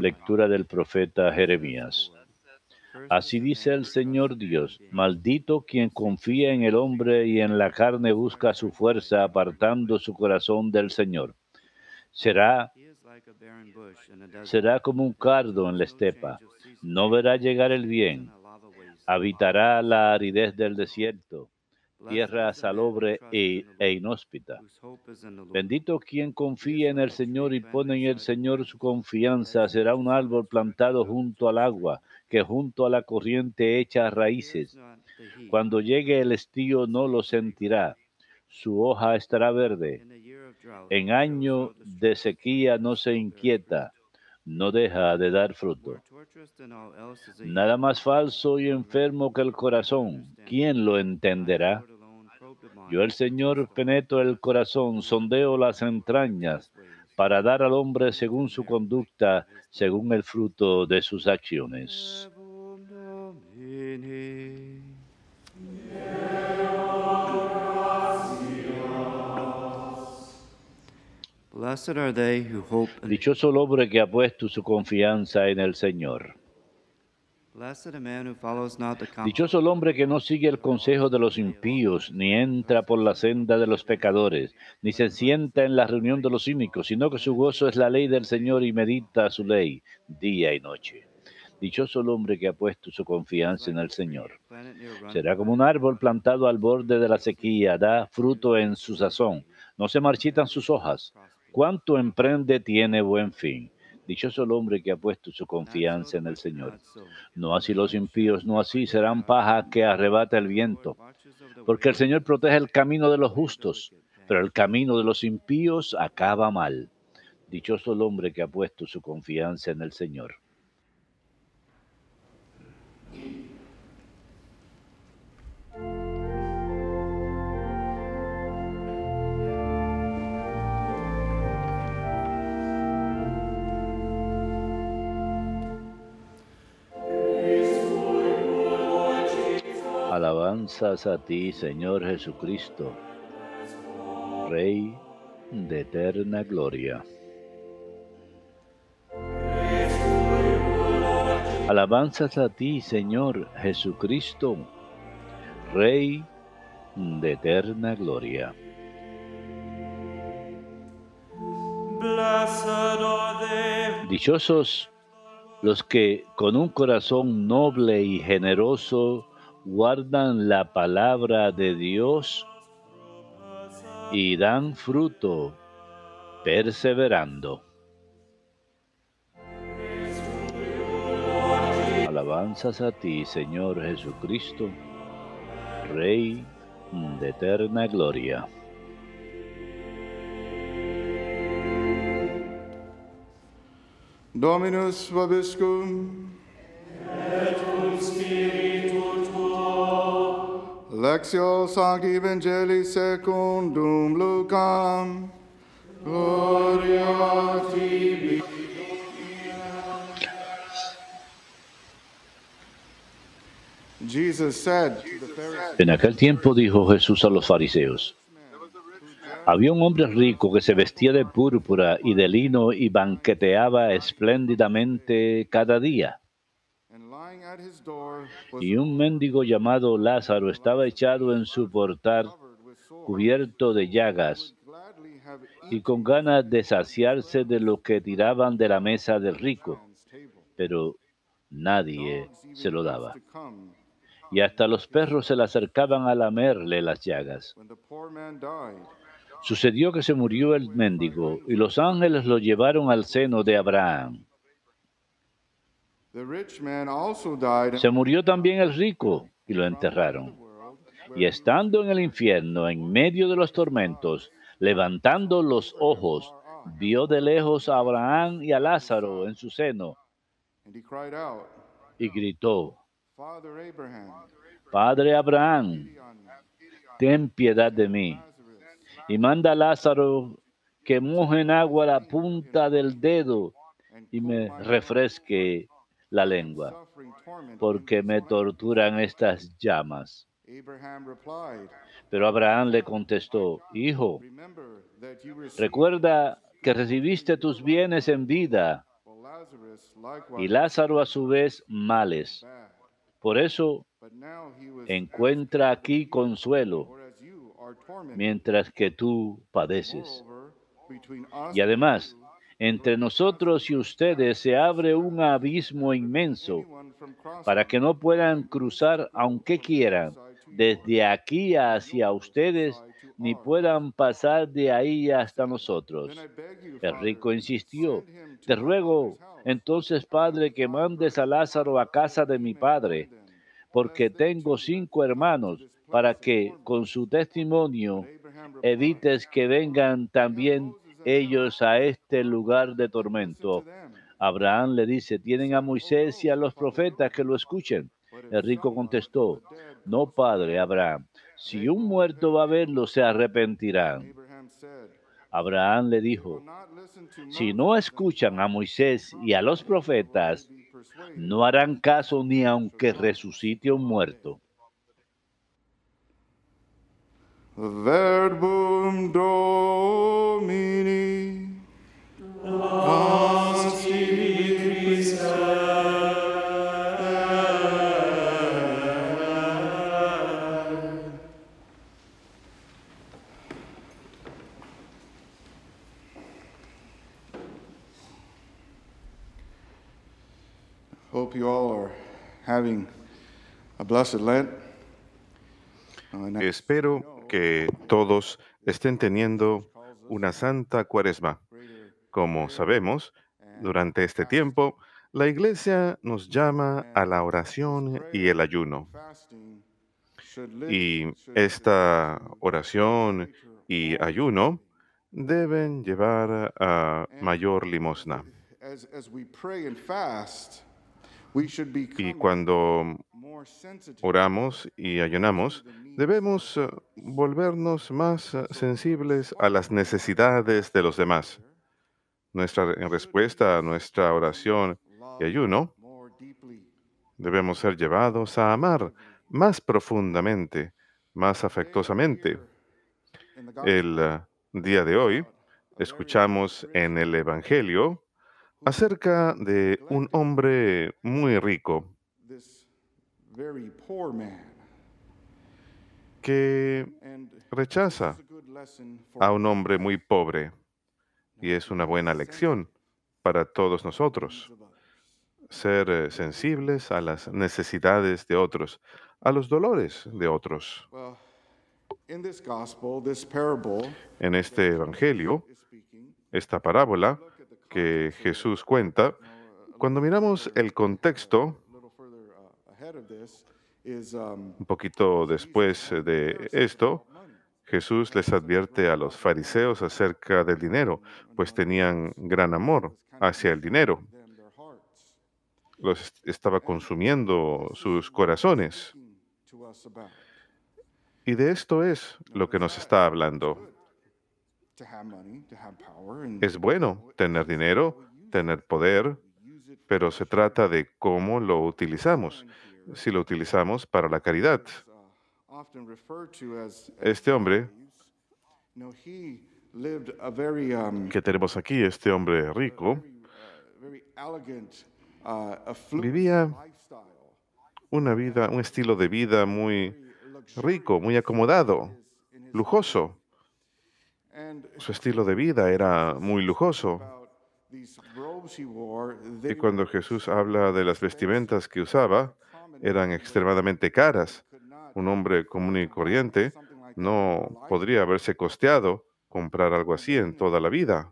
Lectura del profeta Jeremías. Así dice el Señor Dios, maldito quien confía en el hombre y en la carne busca su fuerza apartando su corazón del Señor. Será, será como un cardo en la estepa, no verá llegar el bien, habitará la aridez del desierto, tierra salobre e, e inhóspita. Bendito quien confía en el Señor y pone en el Señor su confianza, será un árbol plantado junto al agua, que junto a la corriente echa raíces. Cuando llegue el estío no lo sentirá, su hoja estará verde. En año de sequía no se inquieta, no deja de dar fruto. Nada más falso y enfermo que el corazón, ¿quién lo entenderá? Yo el Señor penetro el corazón, sondeo las entrañas, para dar al hombre según su conducta, según el fruto de sus acciones. Verbum Domini. Blessed are they who hope in Dichoso el hombre que ha puesto su confianza en el Señor. Dichoso el hombre que no sigue el consejo de los impíos, ni entra por la senda de los pecadores, ni se sienta en la reunión de los cínicos, sino que su gozo es la ley del Señor y medita su ley día y noche. Dichoso el hombre que ha puesto su confianza en el Señor. Será como un árbol plantado al borde de la sequía, da fruto en su sazón, no se marchitan sus hojas. Cuanto emprende tiene buen fin. Dichoso el hombre que ha puesto su confianza en el Señor. No así los impíos, no así serán paja que arrebata el viento. Porque el Señor protege el camino de los justos, pero el camino de los impíos acaba mal. Dichoso el hombre que ha puesto su confianza en el Señor. Alabanzas a ti, Señor Jesucristo, Rey de eterna gloria. Alabanzas a ti, Señor Jesucristo, Rey de eterna gloria. Dichosos los que con un corazón noble y generoso guardan la palabra de Dios y dan fruto perseverando. Alabanzas a ti, Señor Jesucristo, Rey de eterna gloria. Dominus vobiscum. Lectio Sancti Evangelii secundum Lucam. Gloria En aquel tiempo dijo Jesús a los fariseos, había un hombre rico que se vestía de púrpura y de lino y banqueteaba espléndidamente cada día. Y un mendigo llamado Lázaro estaba echado en su portal, cubierto de llagas, y con ganas de saciarse de lo que tiraban de la mesa del rico, pero nadie se lo daba. Y hasta los perros se le acercaban a lamerle las llagas. Sucedió que se murió el mendigo y los ángeles lo llevaron al seno de Abraham. Se murió también el rico y lo enterraron. Y estando en el infierno, en medio de los tormentos, levantando los ojos, vio de lejos a Abraham y a Lázaro en su seno and he cried out, y gritó, Father Abraham, Padre Abraham, ten piedad de mí, y manda a Lázaro que moje en agua la punta del dedo y me refresque la lengua, porque me this life." torturan estas llamas. Pero Abraham le contestó, Hijo, recuerda que recibiste tus bienes en vida y Lázaro a su vez males. Por eso encuentra aquí consuelo, mientras que tú padeces. Y además, entre nosotros y ustedes se abre un abismo inmenso para que no puedan cruzar aunque quieran desde aquí hacia ustedes ni puedan pasar de ahí hasta nosotros. El rico insistió, te ruego entonces, Padre, que mandes a Lázaro a casa de mi padre, porque tengo cinco hermanos, para que con su testimonio evites que vengan también ellos a este lugar de tormento. Abraham le dice, tienen a Moisés y a los profetas que lo escuchen. El rico contestó, no, padre Abraham, si un muerto va a verlo, se arrepentirán. Abraham le "Will dijo, si no escuchan a Moisés y a los profetas, be persuaded." no harán caso ni aunque resucite un muerto. Verbum Domini. Hope you all are having a blessed Lent. Uh, Espero que todos estén teniendo una santa cuaresma. Como sabemos, durante este tiempo, la Iglesia nos llama a la oración y el ayuno. Y esta oración y ayuno deben llevar a mayor limosna. Y cuando oramos y ayunamos, debemos eh, volvernos más eh, sensibles a las necesidades de los demás. Nuestra en respuesta a nuestra oración y ayuno, debemos ser llevados a amar más profundamente, más afectuosamente. El eh, día de hoy escuchamos en el Evangelio acerca de un hombre muy rico. Que rechaza a un hombre muy pobre. Y es una buena lección para todos nosotros, ser eh, sensibles a las necesidades de otros, a los dolores de otros. En este Evangelio, esta parábola que Jesús cuenta, cuando miramos el contexto, un poquito después eh, de esto, Jesús les advierte a los fariseos acerca del dinero, pues tenían gran amor hacia el dinero. Los est- estaba consumiendo sus corazones. Y de esto es lo que nos está hablando. Es bueno tener dinero, tener poder, pero se trata de cómo lo utilizamos. Si lo utilizamos para la caridad. uh, Este hombre um, que tenemos aquí, este hombre rico, uh, uh, vivía una vida, un estilo de vida muy rico, muy acomodado, lujoso. Su estilo de vida era muy lujoso. Y cuando Jesús habla de las vestimentas que usaba, eran extremadamente caras. Un hombre común y corriente no podría haberse costeado comprar algo así en toda la vida.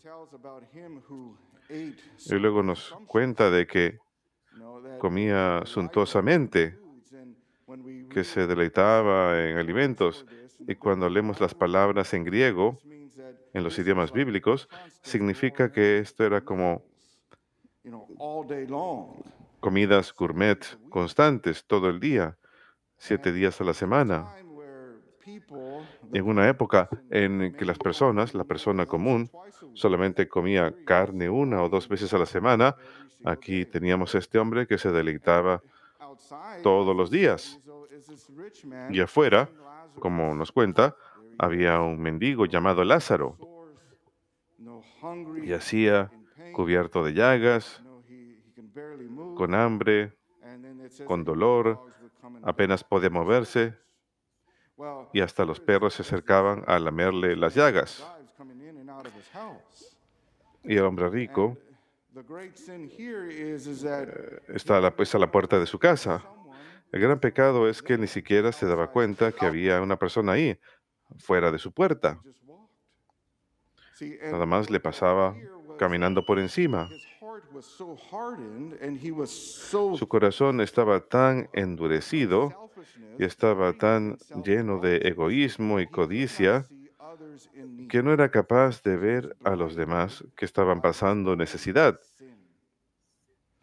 Y luego nos cuenta de que comía suntuosamente, que se deleitaba en alimentos. Y cuando leemos las palabras en griego, en los idiomas bíblicos, significa que esto era como comidas gourmet constantes todo el día, siete días a la semana. En una época en que las personas, la persona común, solamente comía carne una o dos veces a la semana, aquí teníamos este hombre que se deleitaba todos los días. Y afuera, como nos cuenta, había un mendigo llamado Lázaro, in pain, cubierto de llagas, con hambre, con dolor, apenas podía moverse y hasta los perros se acercaban a lamerle las llagas. Y el hombre rico that está a la, pues, a la puerta de su casa. El gran pecado es que ni siquiera se daba cuenta que había una persona ahí, fuera de su puerta. Nada más le pasaba caminando por encima. Su corazón estaba tan endurecido y estaba tan lleno de egoísmo y codicia que no era capaz de ver a los demás que estaban pasando necesidad.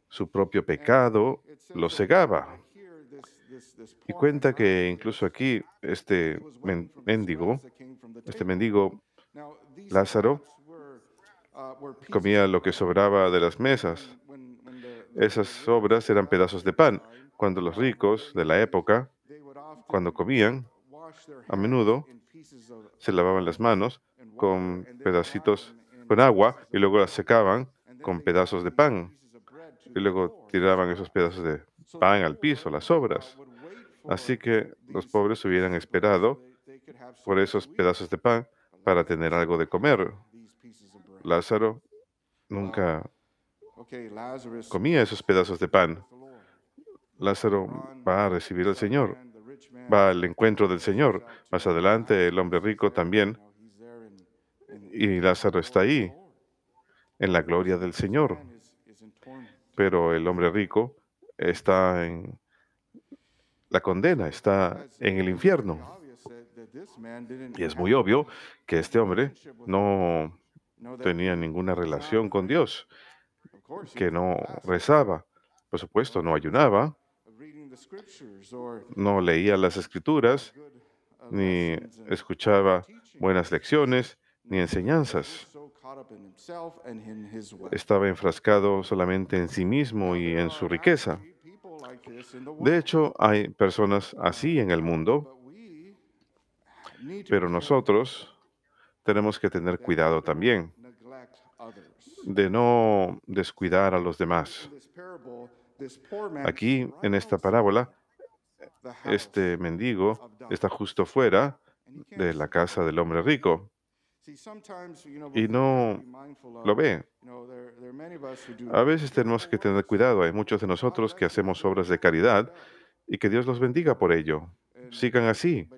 Su propio pecado lo cegaba. Y cuenta que incluso aquí este mendigo, este mendigo Lázaro, uh, comía lo que sobraba de las mesas. Esas sobras eran pedazos de pan. Cuando los uh, ricos de la época, cuando comían, a menudo se lavaban las manos con pedacitos con agua y luego las secaban con pedazos de pan y luego tiraban esos pedazos de pan al piso, las sobras. Así que los pobres hubieran esperado por esos pedazos de pan para tener algo de comer. Lázaro nunca comía esos pedazos de pan. Lázaro va a recibir al Señor, va al encuentro del Señor. Más adelante el hombre rico también y Lázaro está ahí en la gloria del Señor. Pero el hombre rico está en la condena, está en el infierno. Y es muy obvio que este hombre no tenía ninguna relación con. Dios, que no rezaba, por supuesto, no ayunaba, no leía las escrituras, ni escuchaba buenas lecciones, ni enseñanzas. Estaba enfrascado solamente en sí mismo y en su riqueza. De hecho, hay personas así en el mundo, pero nosotros tenemos que tener cuidado también de no descuidar a los demás. Aquí, en esta parábola, este mendigo está justo fuera de la casa del hombre rico y no lo ve. A veces tenemos que tener cuidado. Hay muchos de nosotros que hacemos obras de caridad y que Dios los bendiga por ello. Sigan así.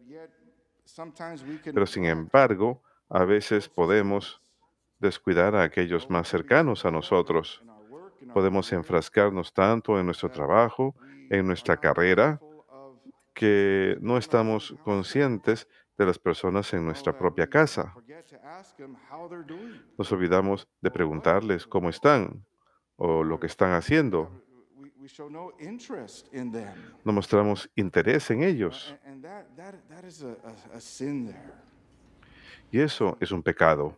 Pero sin embargo, a veces podemos descuidar a aquellos más cercanos a nosotros. Podemos enfrascarnos tanto en nuestro trabajo, en nuestra carrera, que no estamos conscientes de las personas en nuestra propia casa. Nos olvidamos de preguntarles cómo están o lo que están haciendo. No mostramos interés en ellos. Y eso es un pecado.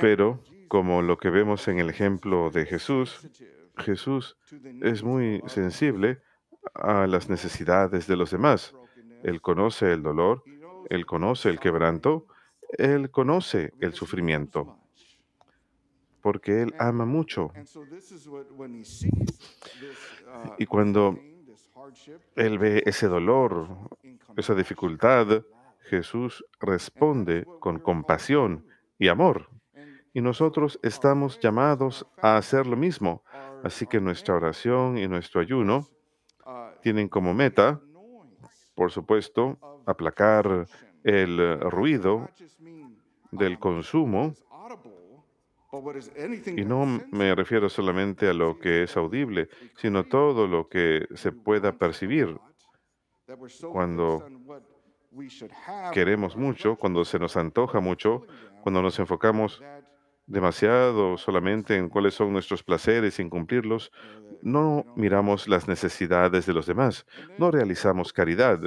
Pero, como lo que vemos en el ejemplo de Jesús, Jesús es muy sensible a las necesidades de los demás. Él conoce el dolor, él conoce el quebranto, él conoce el sufrimiento, porque él ama mucho. Y cuando él ve ese dolor, esa dificultad, Jesús responde con compasión y amor. Y nosotros estamos llamados a hacer lo mismo. Así que nuestra oración y nuestro ayuno tienen como meta, por supuesto, aplacar el eh, ruido del um, consumo y no me refiero solamente a lo que es audible, sino todo lo que se pueda percibir. Cuando Queremos mucho, cuando se nos antoja mucho, cuando nos enfocamos demasiado solamente en cuáles son nuestros placeres sin cumplirlos, that, no miramos las necesidades de los demás, no realizamos caridad.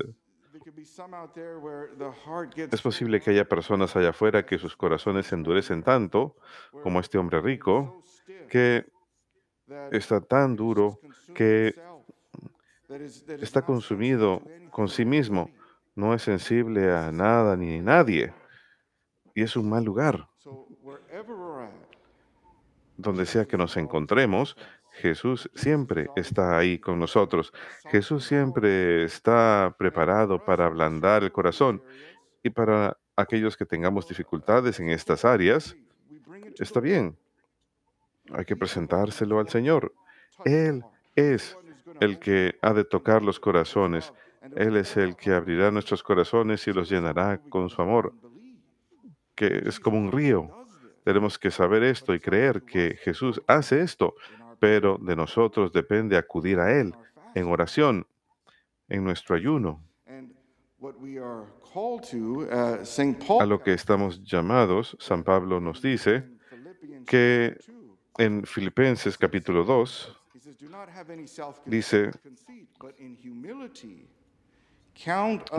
Es posible que haya personas allá afuera que sus corazones se endurecen tanto, como este hombre rico, que está tan duro que está consumido con sí mismo, no es sensible a nada ni nadie. y es un mal lugar. Donde sea que nos encontremos, Jesús siempre está ahí con nosotros. Jesús siempre está preparado para ablandar el corazón y para aquellos que tengamos dificultades en estas áreas, está bien. Hay que presentárselo al Señor. Él es el que ha de tocar los corazones. Él es el que abrirá nuestros corazones y los llenará con su amor, que es como un río. Tenemos que saber esto y creer que Jesús hace esto, pero de nosotros depende acudir a Él en oración, en nuestro ayuno, a lo que estamos llamados. San Pablo nos dice que 2, en Filipenses capítulo 2 he says, "Do not have any dice,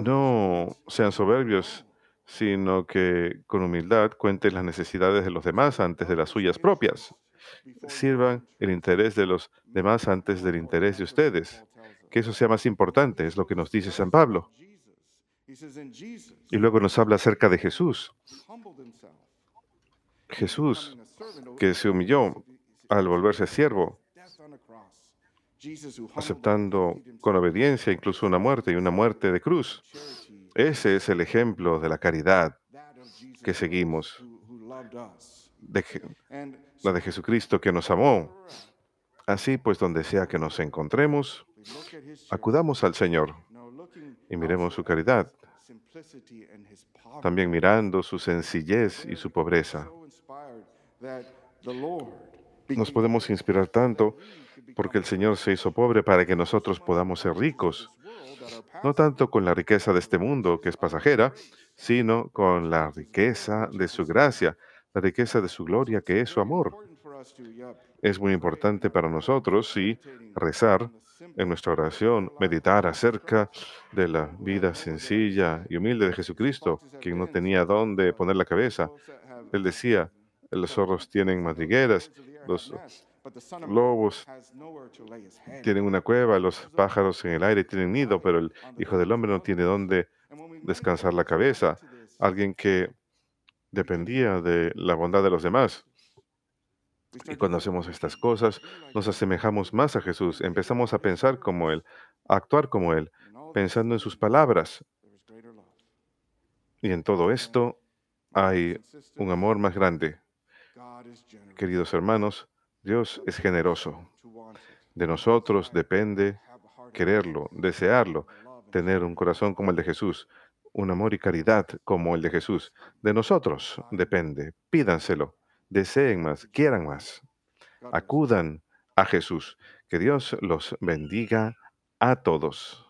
no sean soberbios, sino que con humildad cuenten las necesidades de los demás antes de las suyas propias. Sirvan el interés de los demás antes del interés de ustedes. Que eso sea más importante, es lo que nos dice San Pablo. Y luego nos habla acerca de Jesús. Jesús, que se humilló al volverse siervo, aceptando con obediencia incluso una muerte y una muerte de cruz. Ese es el ejemplo de la caridad que seguimos, la de Jesucristo que nos amó. Así pues, donde sea que nos encontremos, acudamos al Señor y miremos su caridad, también mirando su sencillez y su pobreza. Nos podemos inspirar tanto porque el Señor se hizo pobre para que nosotros podamos ser ricos, no tanto con la riqueza de este mundo, que es pasajera, sino con la riqueza de su gracia, la riqueza de su gloria, que es su amor. Es muy importante para nosotros, sí, rezar en nuestra oración, meditar acerca de la vida sencilla y humilde de Jesucristo, quien no tenía dónde poner la cabeza. Él decía, los zorros tienen madrigueras, los lobos tienen una cueva, los pájaros en el aire tienen nido, pero el Hijo del Hombre no tiene dónde descansar la cabeza. Alguien que dependía de la bondad de los demás. Y cuando hacemos estas cosas, nos asemejamos más a Jesús, empezamos a pensar como Él, a actuar como Él, pensando en sus palabras. Y en todo esto hay un amor más grande. Queridos hermanos, Dios es generoso. De nosotros depende quererlo, desearlo, tener un corazón como el de Jesús, un amor y caridad como el de Jesús. De nosotros depende. Pídanselo, deseen más, quieran más. Acudan a Jesús. Que Dios los bendiga a todos.